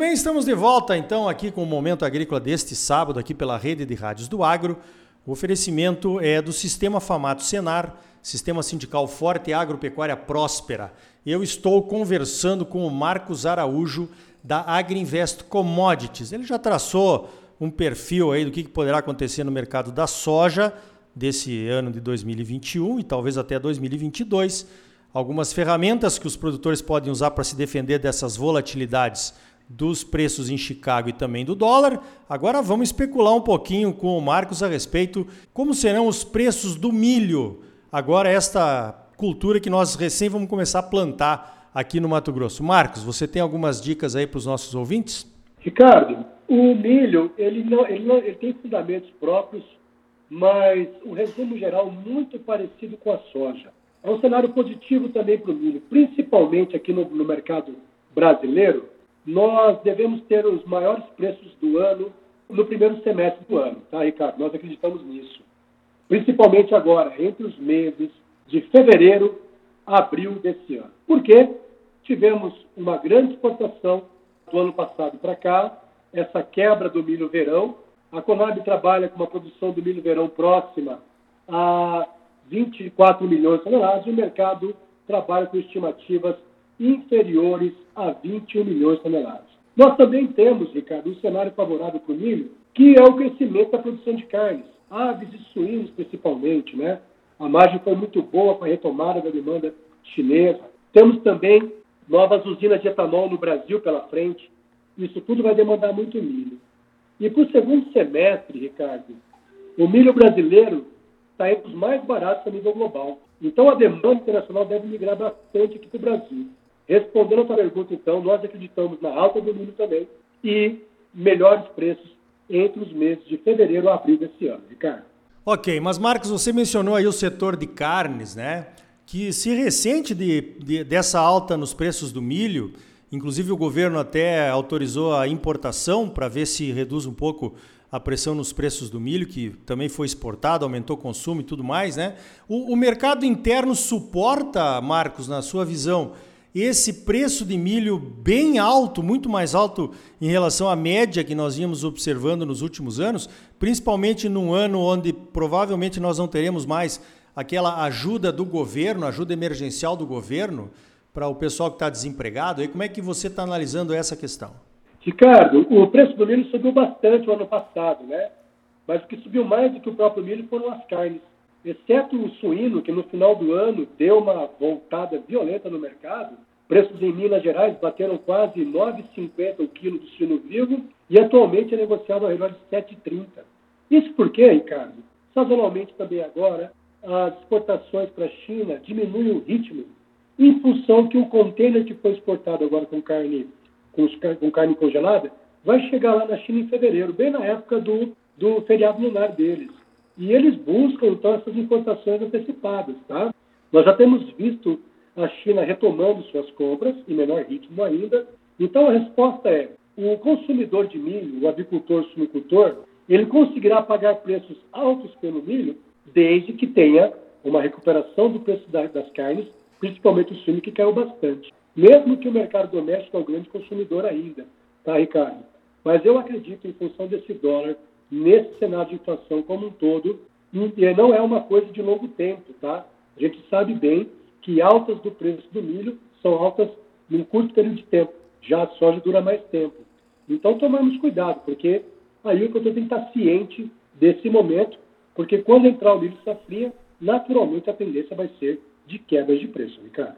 Bem, estamos de volta então aqui com o Momento Agrícola deste sábado, aqui pela rede de rádios do Agro. O oferecimento é do Sistema Famato Senar, Sistema Sindical Forte e Agropecuária Próspera. Eu estou conversando com o Marcos Araújo, da Agriinvest Commodities. Ele já traçou um perfil aí do que poderá acontecer no mercado da soja desse ano de 2021 e talvez até 2022. Algumas ferramentas que os produtores podem usar para se defender dessas volatilidades dos preços em Chicago e também do dólar. Agora vamos especular um pouquinho com o Marcos a respeito como serão os preços do milho. Agora esta cultura que nós recém vamos começar a plantar aqui no Mato Grosso. Marcos, você tem algumas dicas aí para os nossos ouvintes? Ricardo, o milho ele não, ele não ele tem fundamentos próprios, mas o resumo geral muito parecido com a soja. É um cenário positivo também para o milho, principalmente aqui no, no mercado brasileiro, nós devemos ter os maiores preços do ano no primeiro semestre do ano, tá, Ricardo? Nós acreditamos nisso. Principalmente agora, entre os meses de fevereiro a abril desse ano. Por quê? Tivemos uma grande exportação do ano passado para cá, essa quebra do milho verão. A Conab trabalha com uma produção do milho verão próxima a 24 milhões de toneladas e o mercado trabalha com estimativas inferiores a 21 milhões de toneladas. Nós também temos, Ricardo, um cenário favorável para o milho, que é o crescimento da produção de carnes, aves e suínos principalmente, né? A margem foi muito boa com a retomada da demanda chinesa. Temos também novas usinas de etanol no Brasil pela frente. Isso tudo vai demandar muito milho. E para o segundo semestre, Ricardo, o milho brasileiro está entre os mais baratos a nível global. Então a demanda internacional deve migrar bastante aqui para o Brasil. Respondendo a sua pergunta, então, nós acreditamos na alta do milho também e melhores preços entre os meses de fevereiro a abril desse ano, Ricardo. Ok, mas Marcos, você mencionou aí o setor de carnes, né? Que se ressente de, de, dessa alta nos preços do milho, inclusive o governo até autorizou a importação para ver se reduz um pouco a pressão nos preços do milho, que também foi exportado, aumentou o consumo e tudo mais, né? O, o mercado interno suporta, Marcos, na sua visão, esse preço de milho bem alto, muito mais alto em relação à média que nós íamos observando nos últimos anos, principalmente num ano onde provavelmente nós não teremos mais aquela ajuda do governo, ajuda emergencial do governo para o pessoal que está desempregado. E como é que você está analisando essa questão? Ricardo, o preço do milho subiu bastante o ano passado, né? Mas o que subiu mais do que o próprio milho foram as carnes exceto o suíno, que no final do ano deu uma voltada violenta no mercado, preços em Minas Gerais bateram quase 9,50 o quilo do suíno vivo e atualmente é negociado ao redor de 7,30. Isso porque, Ricardo, sazonalmente também agora, as exportações para a China diminuem o ritmo em função que o container que foi exportado agora com carne, com, com carne congelada vai chegar lá na China em fevereiro, bem na época do, do feriado lunar deles. E eles buscam, então, essas importações antecipadas. Tá? Nós já temos visto a China retomando suas compras, em menor ritmo ainda. Então, a resposta é: o consumidor de milho, o agricultor, o sumicultor, ele conseguirá pagar preços altos pelo milho desde que tenha uma recuperação do preço das carnes, principalmente o suíno, que caiu bastante. Mesmo que o mercado doméstico é o grande consumidor ainda, tá, Ricardo? Mas eu acredito, em função desse dólar nesse cenário de inflação como um todo, e não é uma coisa de longo tempo, tá? A gente sabe bem que altas do preço do milho são altas num curto período de tempo, já a soja dura mais tempo. Então, tomamos cuidado, porque aí o produtor tem que estar ciente desse momento, porque quando entrar o milho safrinha, naturalmente a tendência vai ser de quebras de preço, Ricardo.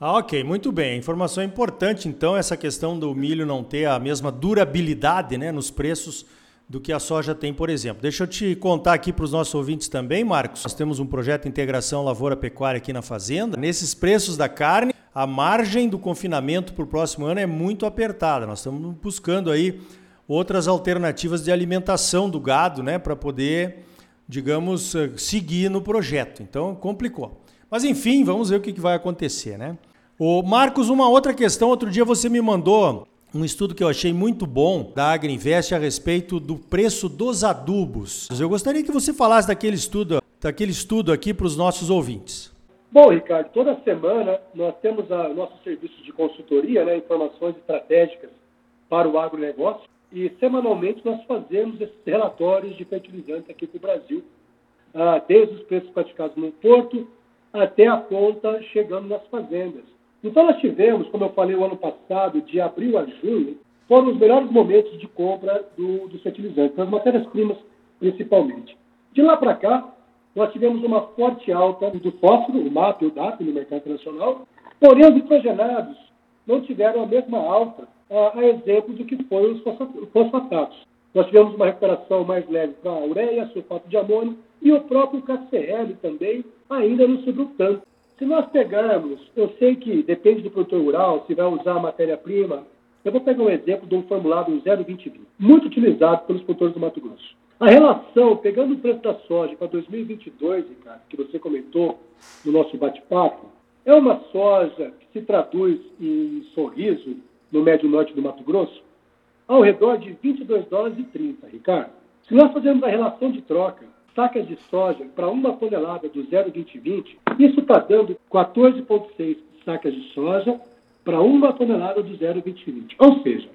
Ah, ok, muito bem. Informação importante, então, essa questão do milho não ter a mesma durabilidade né, nos preços do que a soja tem, por exemplo. Deixa eu te contar aqui para os nossos ouvintes também, Marcos. Nós temos um projeto de integração lavoura-pecuária aqui na fazenda. Nesses preços da carne, a margem do confinamento para o próximo ano é muito apertada. Nós estamos buscando aí outras alternativas de alimentação do gado, né, para poder, digamos, eh, seguir no projeto. Então, complicou. Mas enfim, vamos ver o que vai acontecer, né? O Marcos, uma outra questão, outro dia você me mandou um estudo que eu achei muito bom da Agriinvest a respeito do preço dos adubos. Eu gostaria que você falasse daquele estudo, daquele estudo aqui para os nossos ouvintes. Bom, Ricardo, toda semana nós temos o nosso serviço de consultoria, né, informações estratégicas para o agronegócio e semanalmente nós fazemos esses relatórios de fertilizantes aqui para o Brasil, ah, desde os preços praticados no porto até a ponta chegando nas fazendas. Então nós tivemos, como eu falei o ano passado, de abril a junho, foram os melhores momentos de compra do, dos fertilizantes, das matérias-primas principalmente. De lá para cá, nós tivemos uma forte alta do fósforo, o MAP e o DAP no mercado internacional, porém os nitrogenados não tiveram a mesma alta a exemplo do que foi os fosfatados. Nós tivemos uma recuperação mais leve para a ureia, sulfato de amônio e o próprio KCl também ainda não subiu tanto. Se nós pegarmos, eu sei que depende do produtor rural, se vai usar matéria-prima, eu vou pegar um exemplo de um formulado 02020, muito utilizado pelos produtores do Mato Grosso. A relação, pegando o preço da soja para 2022, Ricardo, que você comentou no nosso bate-papo, é uma soja que se traduz em sorriso no médio norte do Mato Grosso, ao redor de 22 dólares e 30, Ricardo. Se nós fazermos a relação de troca, sacas de soja para uma tonelada do 0,2020, isso está dando 14,6 sacas de soja para uma tonelada do 0,2020. Ou seja,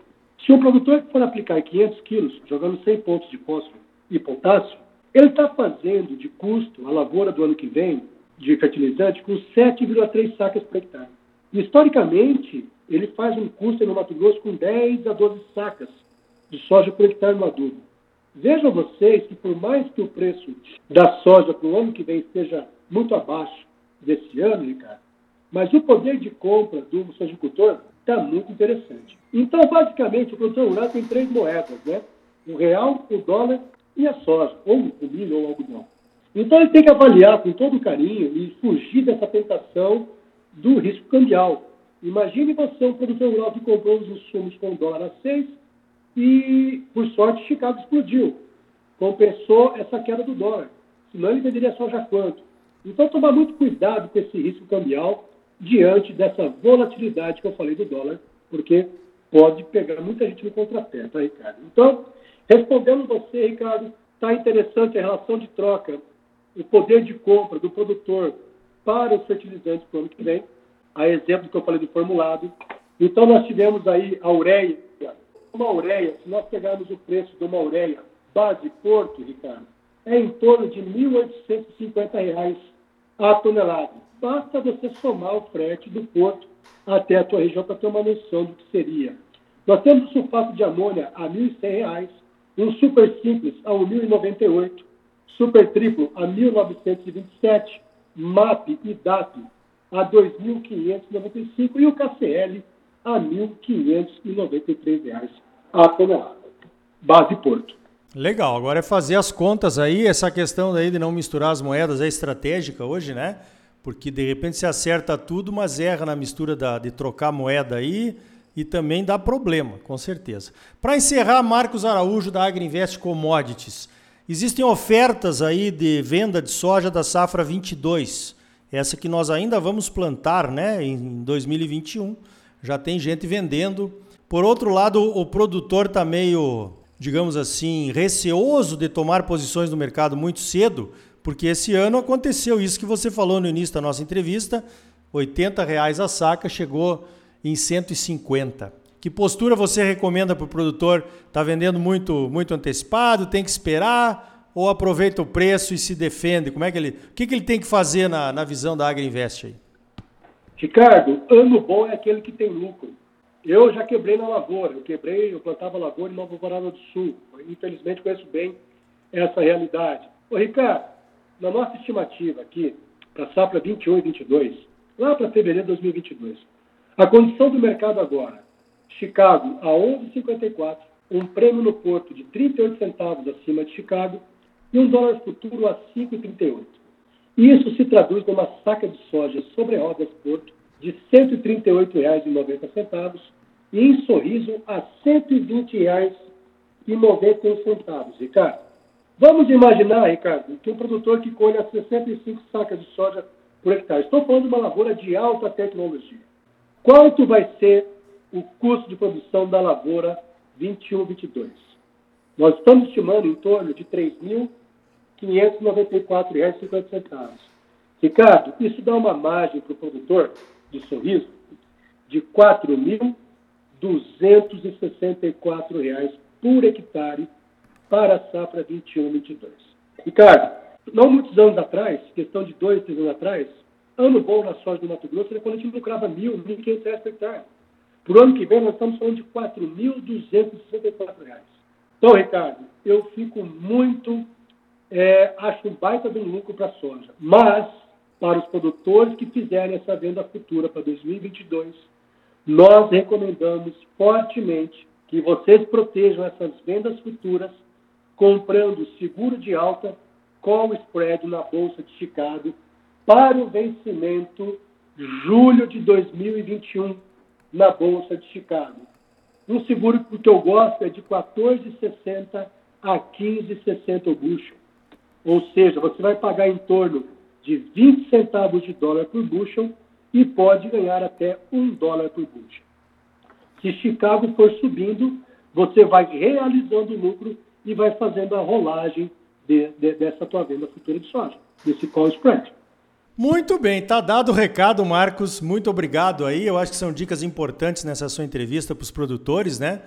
se o produtor for aplicar 500 quilos, jogando 100 pontos de fósforo e potássio, ele está fazendo de custo a lavoura do ano que vem de fertilizante com 7,3 sacas por hectare. Historicamente, ele faz um custo no Mato Grosso com 10 a 12 sacas de soja por hectare no adubo. Vejam vocês que por mais que o preço da soja para o ano que vem esteja muito abaixo desse ano, Ricardo, mas o poder de compra do sojicultor está muito interessante. Então, basicamente, o produtor rural tem três moedas, né? O real, o dólar e a soja, ou o milho ou o algodão. Então, ele tem que avaliar com todo carinho e fugir dessa tentação do risco cambial. Imagine você, um produtor rural que comprou os insumos com dólar a 6 e, por sorte, Chicago explodiu. Compensou essa queda do dólar. Senão ele venderia soja quanto? Então, tomar muito cuidado com esse risco cambial diante dessa volatilidade que eu falei do dólar, porque pode pegar muita gente no contrapé, tá, Ricardo? Então, respondendo você, Ricardo, está interessante a relação de troca, o poder de compra do produtor para os fertilizantes para o ano que vem a exemplo que eu falei do formulado. Então, nós tivemos aí a ureia. Uma ureia, se nós pegarmos o preço de uma ureia base Porto, Ricardo, é em torno de R$ 1.850 a tonelada. Basta você somar o frete do porto até a tua região para ter uma noção do que seria. Nós temos o sulfato de amônia a R$ 1.100, um super simples a R$ 1.098, super triplo a R$ 1.927, MAP e DAP a 2.595 e o KCL a R$ 1.593 a tonelada. Base Porto. Legal, agora é fazer as contas aí, essa questão daí de não misturar as moedas é estratégica hoje, né? Porque de repente se acerta tudo, mas erra na mistura da, de trocar moeda aí e também dá problema, com certeza. Para encerrar, Marcos Araújo da Agriinvest Commodities. Existem ofertas aí de venda de soja da safra 22 essa que nós ainda vamos plantar né, em 2021. Já tem gente vendendo. Por outro lado, o produtor está meio, digamos assim, receoso de tomar posições no mercado muito cedo, porque esse ano aconteceu isso que você falou no início da nossa entrevista, R$ reais a saca, chegou em 150. Que postura você recomenda para o produtor? Está vendendo muito, muito antecipado? Tem que esperar? ou aproveita o preço e se defende? Como é que ele, o que, que ele tem que fazer na, na visão da Agriinvest aí? Ricardo, ano bom é aquele que tem lucro. Eu já quebrei na lavoura, eu quebrei, eu plantava lavoura em Nova Alvorada do Sul. Infelizmente conheço bem essa realidade. Ô Ricardo, na nossa estimativa aqui, para safra 21 e 22, lá para fevereiro de 2022, a condição do mercado agora, Chicago a 11,54, um prêmio no porto de 38 centavos acima de Chicago, e um dólar futuro a 5,38. Isso se traduz numa saca de soja sobre rodas Porto de R$ 138,90 e em Sorriso a R$ 120,91, Ricardo. Vamos imaginar, Ricardo, que um produtor que colhe 65 sacas de soja por hectare. Estou falando de uma lavoura de alta tecnologia. Quanto vai ser o custo de produção da lavoura 21-22? Nós estamos estimando em torno de R$ 3.594,50. Ricardo, isso dá uma margem para o produtor de sorriso de 264 reais por hectare para a safra 21-22. Ricardo, não muitos anos atrás, questão de dois, três anos atrás, ano bom na soja do Mato Grosso era quando a gente lucrava mil, mil quinhentos reais por hectare. O ano que vem, nós estamos falando de 4.264 reais. Então, Ricardo, eu fico muito, é, acho um baita de um lucro para a soja. Mas, para os produtores que fizerem essa venda futura para 2022, nós recomendamos fortemente que vocês protejam essas vendas futuras comprando seguro de alta com spread na Bolsa de Chicago para o vencimento julho de 2021 na Bolsa de Chicago. Um seguro que eu gosto é de 14,60 a 15,60 o bushel. Ou seja, você vai pagar em torno de 20 centavos de dólar por bushel e pode ganhar até um dólar por bushel. Se Chicago for subindo, você vai realizando o lucro e vai fazendo a rolagem de, de, dessa tua venda futura de soja, desse call spread. Muito bem, tá dado o recado, Marcos. Muito obrigado aí. Eu acho que são dicas importantes nessa sua entrevista para os produtores, né?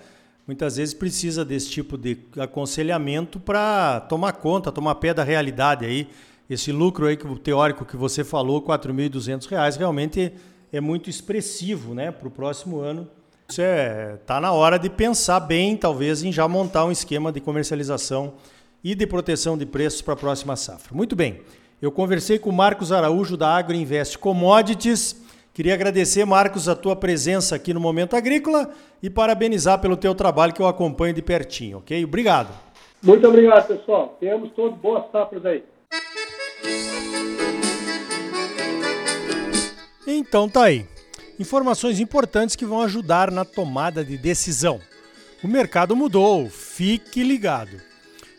Muitas vezes precisa desse tipo de aconselhamento para tomar conta, tomar pé da realidade aí. Esse lucro aí que teórico que você falou, R$ 4.200, realmente é muito expressivo, né, para o próximo ano. Isso é, tá na hora de pensar bem, talvez, em já montar um esquema de comercialização e de proteção de preços para a próxima safra. Muito bem. Eu conversei com o Marcos Araújo da Agroinvest Commodities. Queria agradecer, Marcos, a tua presença aqui no Momento Agrícola e parabenizar pelo teu trabalho que eu acompanho de pertinho, ok? Obrigado. Muito obrigado, pessoal. Tenhamos todos boas safras aí. Então tá aí. Informações importantes que vão ajudar na tomada de decisão. O mercado mudou, fique ligado.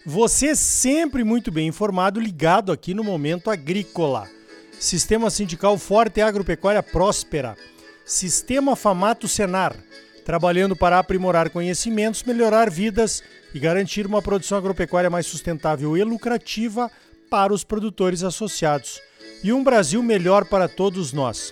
Você sempre muito bem informado, ligado aqui no Momento Agrícola. Sistema Sindical Forte e Agropecuária Próspera. Sistema Famato Senar. Trabalhando para aprimorar conhecimentos, melhorar vidas e garantir uma produção agropecuária mais sustentável e lucrativa para os produtores associados. E um Brasil melhor para todos nós.